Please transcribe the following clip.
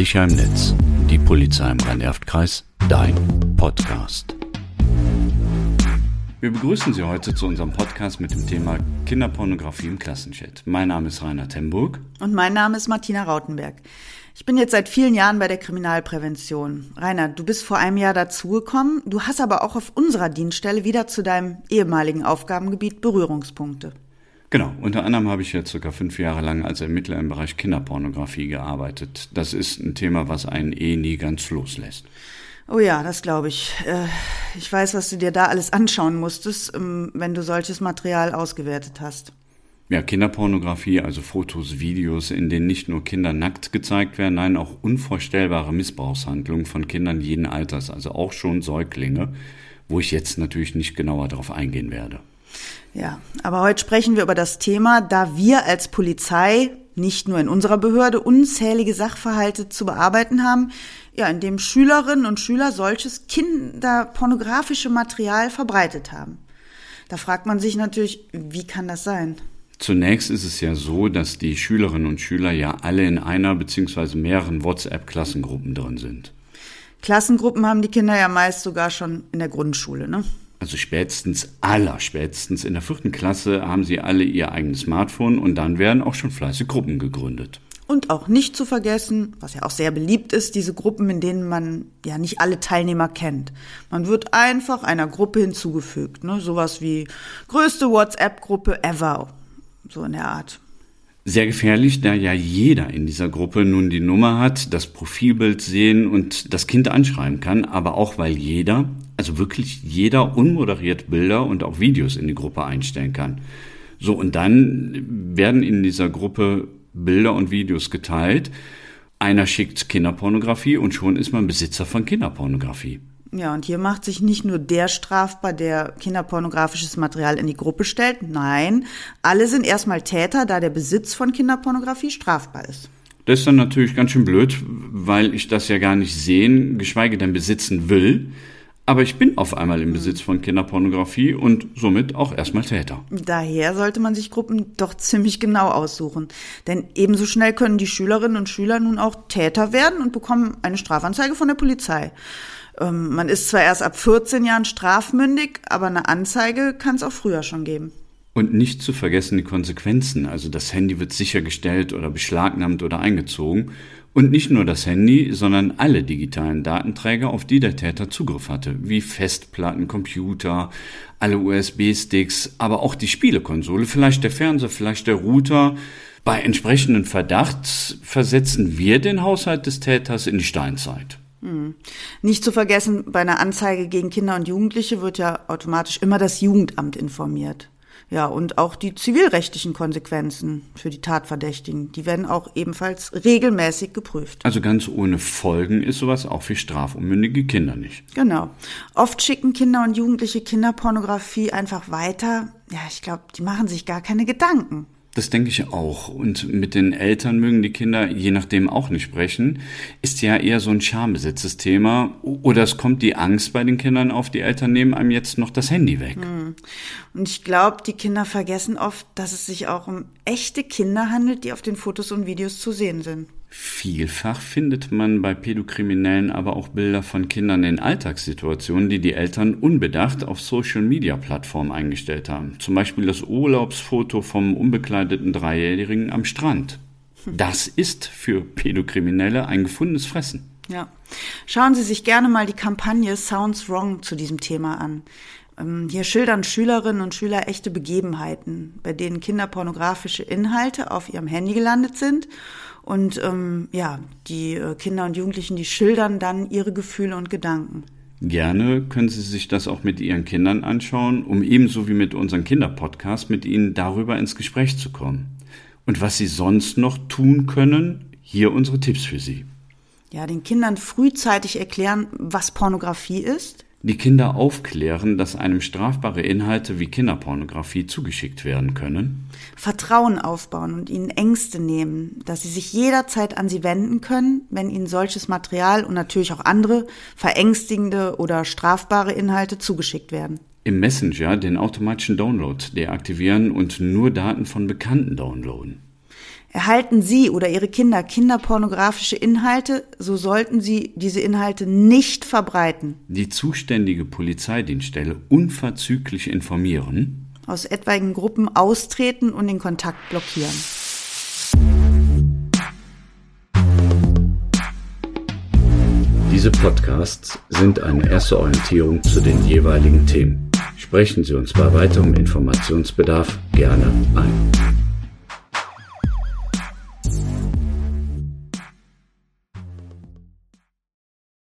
Sicher im Netz. Die Polizei im Rhein-Erft-Kreis. Dein Podcast. Wir begrüßen Sie heute zu unserem Podcast mit dem Thema Kinderpornografie im Klassenchat. Mein Name ist Rainer Temburg. Und mein Name ist Martina Rautenberg. Ich bin jetzt seit vielen Jahren bei der Kriminalprävention. Rainer, du bist vor einem Jahr dazugekommen. Du hast aber auch auf unserer Dienststelle wieder zu deinem ehemaligen Aufgabengebiet Berührungspunkte. Genau, unter anderem habe ich jetzt sogar fünf Jahre lang als Ermittler im Bereich Kinderpornografie gearbeitet. Das ist ein Thema, was einen eh nie ganz loslässt. Oh ja, das glaube ich. Äh, ich weiß, was du dir da alles anschauen musstest, ähm, wenn du solches Material ausgewertet hast. Ja, Kinderpornografie, also Fotos, Videos, in denen nicht nur Kinder nackt gezeigt werden, nein, auch unvorstellbare Missbrauchshandlungen von Kindern jeden Alters, also auch schon Säuglinge, wo ich jetzt natürlich nicht genauer darauf eingehen werde. Ja, aber heute sprechen wir über das Thema, da wir als Polizei nicht nur in unserer Behörde unzählige Sachverhalte zu bearbeiten haben, ja, in dem Schülerinnen und Schüler solches kinderpornografische Material verbreitet haben. Da fragt man sich natürlich, wie kann das sein? Zunächst ist es ja so, dass die Schülerinnen und Schüler ja alle in einer beziehungsweise mehreren WhatsApp-Klassengruppen drin sind. Klassengruppen haben die Kinder ja meist sogar schon in der Grundschule, ne? Also spätestens aller, spätestens in der vierten Klasse haben sie alle ihr eigenes Smartphone und dann werden auch schon fleißig Gruppen gegründet. Und auch nicht zu vergessen, was ja auch sehr beliebt ist, diese Gruppen, in denen man ja nicht alle Teilnehmer kennt. Man wird einfach einer Gruppe hinzugefügt, ne? Sowas wie größte WhatsApp-Gruppe ever. So in der Art. Sehr gefährlich, da ja jeder in dieser Gruppe nun die Nummer hat, das Profilbild sehen und das Kind anschreiben kann, aber auch weil jeder also wirklich jeder unmoderiert Bilder und auch Videos in die Gruppe einstellen kann. So, und dann werden in dieser Gruppe Bilder und Videos geteilt. Einer schickt Kinderpornografie und schon ist man Besitzer von Kinderpornografie. Ja, und hier macht sich nicht nur der strafbar, der kinderpornografisches Material in die Gruppe stellt. Nein, alle sind erstmal Täter, da der Besitz von Kinderpornografie strafbar ist. Das ist dann natürlich ganz schön blöd, weil ich das ja gar nicht sehen, geschweige denn besitzen will aber ich bin auf einmal im Besitz von Kinderpornografie und somit auch erstmal Täter. Daher sollte man sich Gruppen doch ziemlich genau aussuchen. Denn ebenso schnell können die Schülerinnen und Schüler nun auch Täter werden und bekommen eine Strafanzeige von der Polizei. Ähm, man ist zwar erst ab 14 Jahren strafmündig, aber eine Anzeige kann es auch früher schon geben. Und nicht zu vergessen die Konsequenzen. Also das Handy wird sichergestellt oder beschlagnahmt oder eingezogen. Und nicht nur das Handy, sondern alle digitalen Datenträger, auf die der Täter Zugriff hatte, wie Festplatten, Computer, alle USB-Sticks, aber auch die Spielekonsole, vielleicht der Fernseher, vielleicht der Router. Bei entsprechendem Verdacht versetzen wir den Haushalt des Täters in die Steinzeit. Hm. Nicht zu vergessen, bei einer Anzeige gegen Kinder und Jugendliche wird ja automatisch immer das Jugendamt informiert. Ja, und auch die zivilrechtlichen Konsequenzen für die Tatverdächtigen, die werden auch ebenfalls regelmäßig geprüft. Also ganz ohne Folgen ist sowas auch für strafunmündige Kinder nicht. Genau. Oft schicken Kinder und Jugendliche Kinderpornografie einfach weiter. Ja, ich glaube, die machen sich gar keine Gedanken. Das denke ich auch. Und mit den Eltern mögen die Kinder je nachdem auch nicht sprechen. Ist ja eher so ein schambesetztes Thema. Oder es kommt die Angst bei den Kindern auf, die Eltern nehmen einem jetzt noch das Handy weg. Hm. Und ich glaube, die Kinder vergessen oft, dass es sich auch um echte Kinder handelt, die auf den Fotos und Videos zu sehen sind. Vielfach findet man bei Pädokriminellen aber auch Bilder von Kindern in Alltagssituationen, die die Eltern unbedacht auf Social-Media-Plattformen eingestellt haben. Zum Beispiel das Urlaubsfoto vom unbekleideten Dreijährigen am Strand. Das ist für Pädokriminelle ein gefundenes Fressen. Ja. Schauen Sie sich gerne mal die Kampagne Sounds Wrong zu diesem Thema an. Ähm, hier schildern Schülerinnen und Schüler echte Begebenheiten, bei denen kinderpornografische Inhalte auf ihrem Handy gelandet sind und ähm, ja, die äh, Kinder und Jugendlichen, die schildern dann ihre Gefühle und Gedanken. Gerne können Sie sich das auch mit Ihren Kindern anschauen, um ebenso wie mit unserem Kinderpodcast mit Ihnen darüber ins Gespräch zu kommen. Und was Sie sonst noch tun können, hier unsere Tipps für Sie. Ja, den Kindern frühzeitig erklären, was Pornografie ist, die Kinder aufklären, dass einem strafbare Inhalte wie Kinderpornografie zugeschickt werden können, Vertrauen aufbauen und ihnen Ängste nehmen, dass sie sich jederzeit an sie wenden können, wenn ihnen solches Material und natürlich auch andere verängstigende oder strafbare Inhalte zugeschickt werden. Im Messenger den automatischen Download deaktivieren und nur Daten von Bekannten downloaden. Erhalten Sie oder Ihre Kinder kinderpornografische Inhalte, so sollten Sie diese Inhalte nicht verbreiten. Die zuständige Polizeidienststelle unverzüglich informieren. Aus etwaigen Gruppen austreten und den Kontakt blockieren. Diese Podcasts sind eine erste Orientierung zu den jeweiligen Themen. Sprechen Sie uns bei weiterem Informationsbedarf gerne ein.